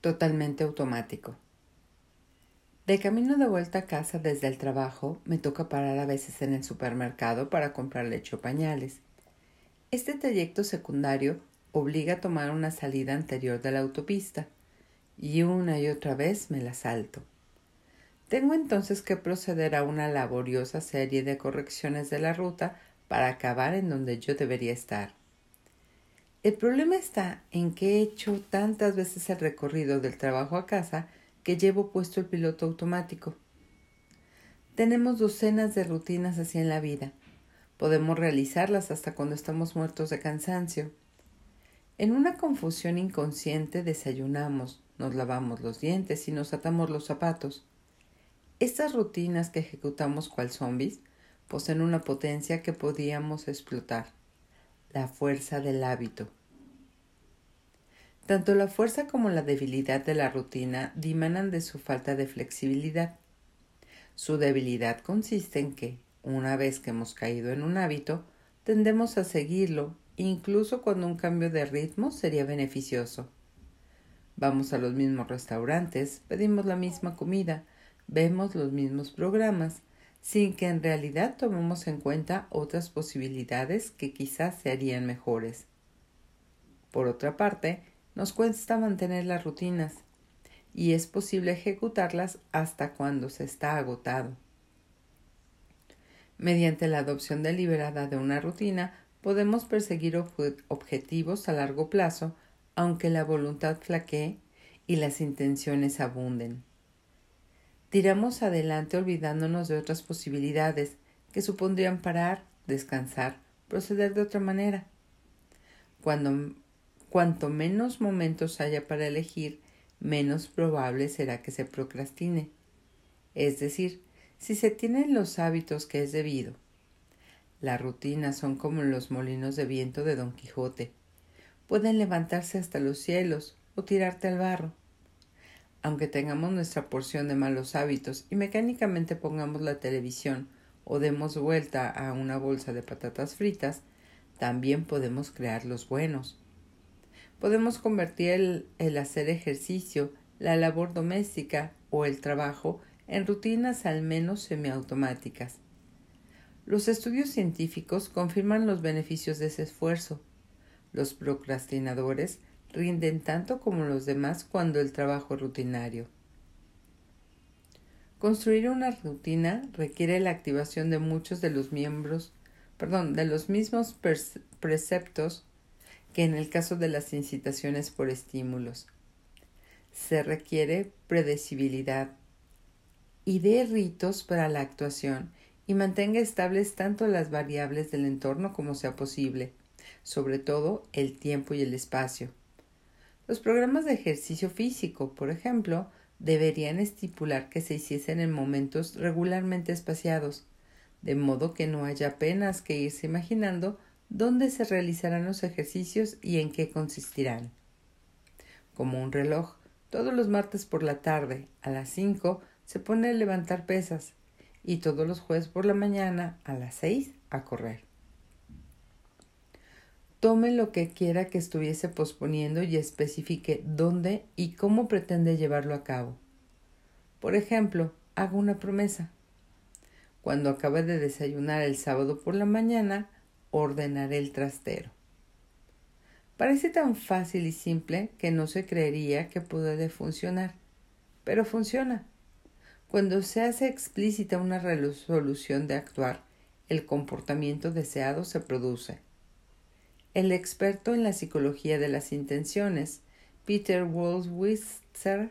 totalmente automático. De camino de vuelta a casa desde el trabajo, me toca parar a veces en el supermercado para comprar leche o pañales. Este trayecto secundario obliga a tomar una salida anterior de la autopista, y una y otra vez me la salto. Tengo entonces que proceder a una laboriosa serie de correcciones de la ruta para acabar en donde yo debería estar. El problema está en que he hecho tantas veces el recorrido del trabajo a casa que llevo puesto el piloto automático. Tenemos docenas de rutinas así en la vida. Podemos realizarlas hasta cuando estamos muertos de cansancio. En una confusión inconsciente desayunamos, nos lavamos los dientes y nos atamos los zapatos. Estas rutinas que ejecutamos cual zombies poseen una potencia que podíamos explotar, la fuerza del hábito. Tanto la fuerza como la debilidad de la rutina dimanan de su falta de flexibilidad. Su debilidad consiste en que, una vez que hemos caído en un hábito, tendemos a seguirlo, incluso cuando un cambio de ritmo sería beneficioso. Vamos a los mismos restaurantes, pedimos la misma comida, vemos los mismos programas, sin que en realidad tomemos en cuenta otras posibilidades que quizás se harían mejores. Por otra parte, nos cuesta mantener las rutinas y es posible ejecutarlas hasta cuando se está agotado. Mediante la adopción deliberada de una rutina podemos perseguir objetivos a largo plazo aunque la voluntad flaquee y las intenciones abunden. Tiramos adelante olvidándonos de otras posibilidades que supondrían parar, descansar, proceder de otra manera. Cuando Cuanto menos momentos haya para elegir, menos probable será que se procrastine. Es decir, si se tienen los hábitos que es debido. Las rutinas son como los molinos de viento de Don Quijote. Pueden levantarse hasta los cielos o tirarte al barro. Aunque tengamos nuestra porción de malos hábitos y mecánicamente pongamos la televisión o demos vuelta a una bolsa de patatas fritas, también podemos crear los buenos. Podemos convertir el, hacer ejercicio, la labor doméstica o el trabajo en rutinas al menos semiautomáticas. Los estudios científicos confirman los beneficios de ese esfuerzo. Los procrastinadores rinden tanto como los demás cuando el trabajo es rutinario. Construir una rutina requiere la activación de muchos de los miembros, perdón, de los mismos preceptos que en el caso de las incitaciones por estímulos. Se requiere predecibilidad y dé ritos para la actuación y mantenga estables tanto las variables del entorno como sea posible, sobre todo el tiempo y el espacio. Los programas de ejercicio físico, por ejemplo, deberían estipular que se hiciesen en momentos regularmente espaciados, de modo que no haya apenas que irse imaginando dónde se realizarán los ejercicios y en qué consistirán. Como un reloj, todos los martes por la tarde a las cinco se pone a levantar pesas y todos los jueves por la mañana a las seis a correr. Tome lo que quiera que estuviese posponiendo y especifique dónde y cómo pretende llevarlo a cabo. Por ejemplo, haga una promesa. Cuando acabe de desayunar el sábado por la mañana, ordenaré el trastero. Parece tan fácil y simple que no se creería que puede funcionar, pero funciona. Cuando se hace explícita una resolución de actuar, el comportamiento deseado se produce. El experto en la psicología de las intenciones, Peter Wollwitzer,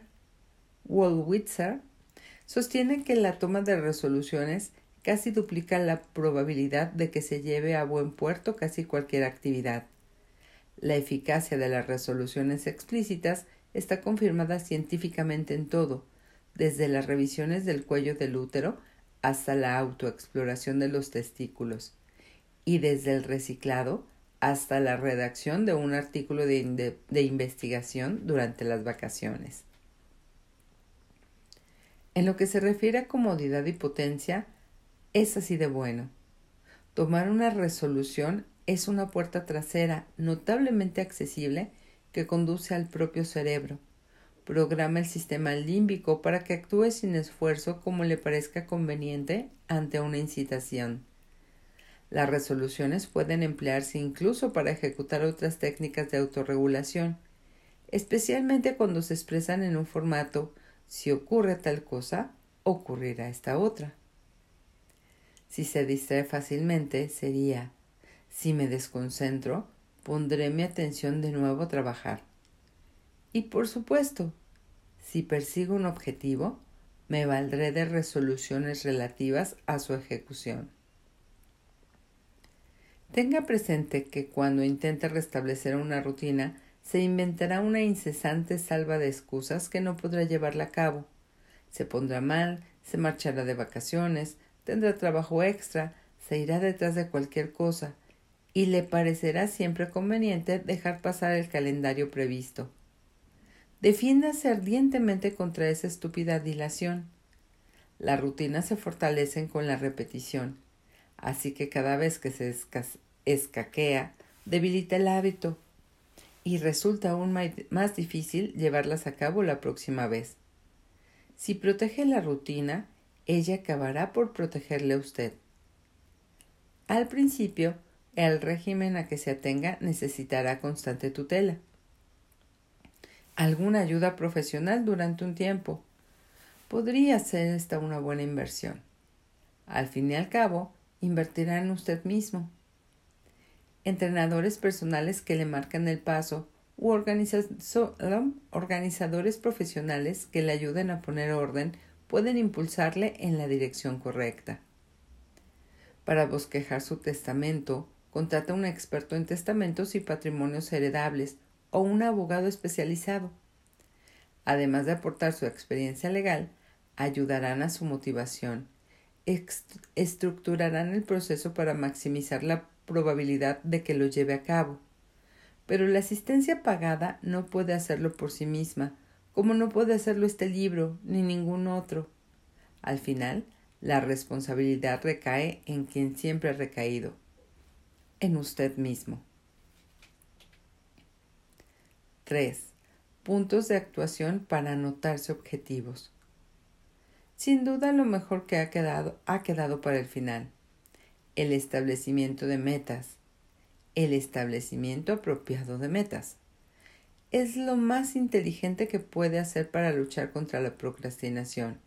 sostiene que la toma de resoluciones casi duplica la probabilidad de que se lleve a buen puerto casi cualquier actividad. La eficacia de las resoluciones explícitas está confirmada científicamente en todo, desde las revisiones del cuello del útero hasta la autoexploración de los testículos, y desde el reciclado hasta la redacción de un artículo de, investigación durante las vacaciones. En lo que se refiere a comodidad y potencia, es así de bueno. Tomar una resolución es una puerta trasera notablemente accesible que conduce al propio cerebro, programa el sistema límbico para que actúe sin esfuerzo como le parezca conveniente ante una incitación. Las resoluciones pueden emplearse incluso para ejecutar otras técnicas de autorregulación, especialmente cuando se expresan en un formato si ocurre tal cosa, ocurrirá esta otra. Si se distrae fácilmente, sería si me desconcentro, pondré mi atención de nuevo a trabajar. Y por supuesto, si persigo un objetivo, me valdré de resoluciones relativas a su ejecución. Tenga presente que cuando intente restablecer una rutina, se inventará una incesante salva de excusas que no podrá llevarla a cabo. Se pondrá mal, se marchará de vacaciones, tendrá trabajo extra, se irá detrás de cualquier cosa, y le parecerá siempre conveniente dejar pasar el calendario previsto. Defiéndase ardientemente contra esa estúpida dilación. Las rutinas se fortalecen con la repetición, así que cada vez que se escaquea, debilita el hábito y resulta aún más difícil llevarlas a cabo la próxima vez. Si protege la rutina, ella acabará por protegerle a usted. Al principio, el régimen a que se atenga necesitará constante tutela. Alguna ayuda profesional durante un tiempo. Podría ser esta una buena inversión. Al fin y al cabo, invertirá en usted mismo. Entrenadores personales que le marcan el paso u organizadores profesionales que le ayuden a poner orden pueden impulsarle en la dirección correcta. Para bosquejar su testamento Contrata un experto en testamentos y patrimonios heredables o un abogado especializado. Además de aportar su experiencia legal, ayudarán a su motivación, estructurarán el proceso para maximizar la probabilidad de que lo lleve a cabo. Pero la asistencia pagada no puede hacerlo por sí misma, como no puede hacerlo este libro ni ningún otro. Al final, la responsabilidad recae en quien siempre ha recaído, en usted mismo. 3. Puntos de actuación para anotarse objetivos. Sin duda lo mejor que ha quedado ha quedado para el final. El establecimiento de metas. El establecimiento apropiado de metas. Es lo más inteligente que puede hacer para luchar contra la procrastinación.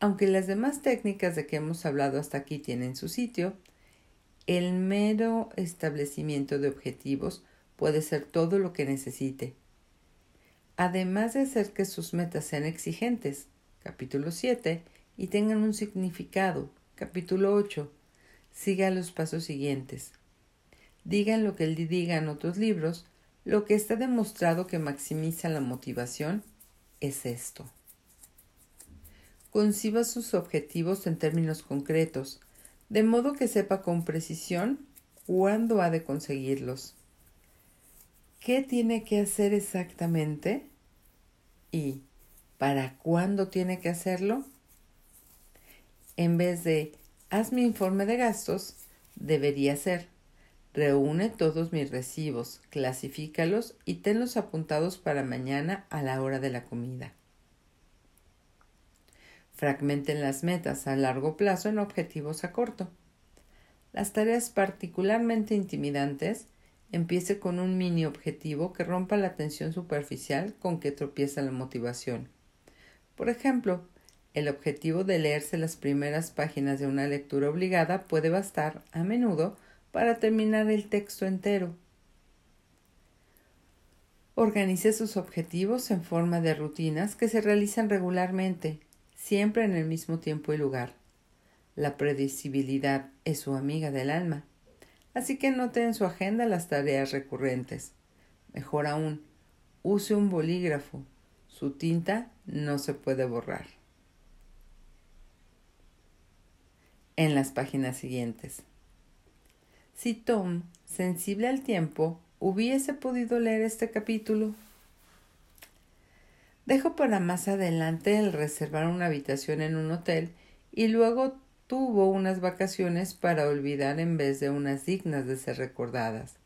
Aunque las demás técnicas de que hemos hablado hasta aquí tienen su sitio, el mero establecimiento de objetivos puede ser todo lo que necesite. Además de hacer que sus metas sean exigentes, capítulo 7, y tengan un significado, capítulo 8, siga los pasos siguientes. Digan lo que él diga en otros libros, lo que está demostrado que maximiza la motivación es esto. Conciba sus objetivos en términos concretos, de modo que sepa con precisión cuándo ha de conseguirlos. ¿Qué tiene que hacer exactamente? ¿Y para cuándo tiene que hacerlo? En vez de haz mi informe de gastos, debería ser reúne todos mis recibos, clasifícalos y tenlos apuntados para mañana a la hora de la comida. Fragmenten las metas a largo plazo en objetivos a corto. Las tareas particularmente intimidantes empiece con un mini objetivo que rompa la tensión superficial con que tropieza la motivación. Por ejemplo, el objetivo de leerse las primeras páginas de una lectura obligada puede bastar, a menudo, para terminar el texto entero. Organice sus objetivos en forma de rutinas que se realizan regularmente, siempre en el mismo tiempo y lugar. La predecibilidad es su amiga del alma, así que note en su agenda las tareas recurrentes. Mejor aún, use un bolígrafo. Su tinta no se puede borrar. En las páginas siguientes. Si Tom, sensible al tiempo, hubiese podido leer este capítulo, Dejo para más adelante el reservar una habitación en un hotel y luego tuvo unas vacaciones para olvidar en vez de unas dignas de ser recordadas.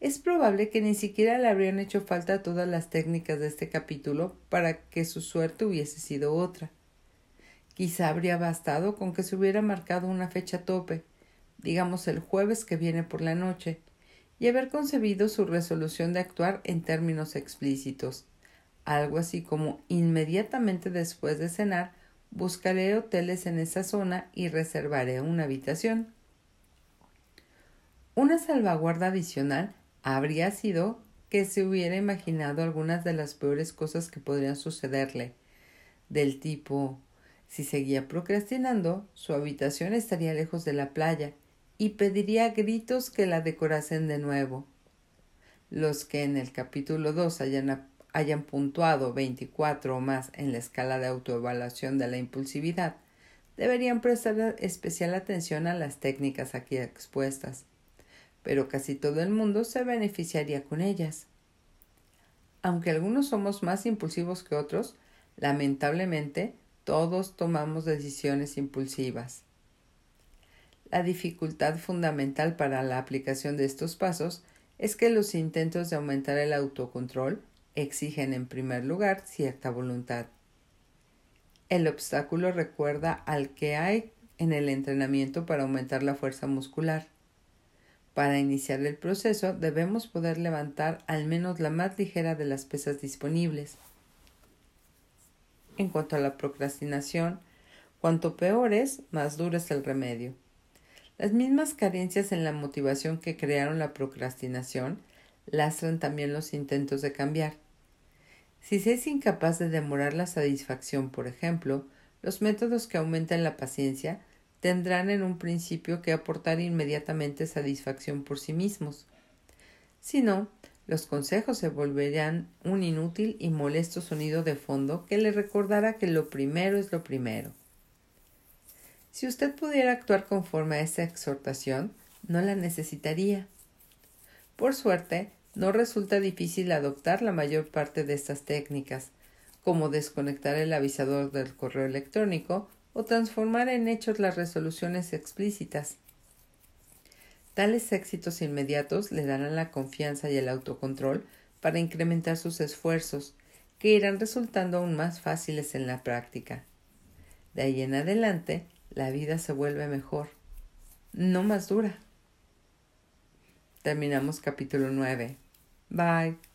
Es probable que ni siquiera le habrían hecho falta todas las técnicas de este capítulo para que su suerte hubiese sido otra. Quizá habría bastado con que se hubiera marcado una fecha tope, digamos el jueves que viene por la noche, y haber concebido su resolución de actuar en términos explícitos, algo así como inmediatamente después de cenar buscaré hoteles en esa zona y reservaré una habitación. Una salvaguarda adicional habría sido que se hubiera imaginado algunas de las peores cosas que podrían sucederle, del tipo si seguía procrastinando, su habitación estaría lejos de la playa y pediría gritos que la decorasen de nuevo. Los que en el capítulo 2 hayan, hayan puntuado 24 o más en la escala de autoevaluación de la impulsividad deberían prestar especial atención a las técnicas aquí expuestas, pero casi todo el mundo se beneficiaría con ellas. Aunque algunos somos más impulsivos que otros, lamentablemente todos tomamos decisiones impulsivas. La dificultad fundamental para la aplicación de estos pasos es que los intentos de aumentar el autocontrol exigen en primer lugar cierta voluntad. El obstáculo recuerda al que hay en el entrenamiento para aumentar la fuerza muscular. Para iniciar el proceso debemos poder levantar al menos la más ligera de las pesas disponibles. En cuanto a la procrastinación, cuanto peor es, más duro es el remedio. Las mismas carencias en la motivación que crearon la procrastinación lastran también los intentos de cambiar. Si se es incapaz de demorar la satisfacción, por ejemplo, los métodos que aumentan la paciencia tendrán en un principio que aportar inmediatamente satisfacción por sí mismos. Si no, los consejos se volverían un inútil y molesto sonido de fondo que le recordara que lo primero es lo primero. Si usted pudiera actuar conforme a esa exhortación, no la necesitaría. Por suerte, no resulta difícil adoptar la mayor parte de estas técnicas, como desconectar el avisador del correo electrónico o transformar en hechos las resoluciones explícitas. Tales éxitos inmediatos le darán la confianza y el autocontrol para incrementar sus esfuerzos, que irán resultando aún más fáciles en la práctica. De ahí en adelante, la vida se vuelve mejor, no más dura. Terminamos capítulo 9. Bye.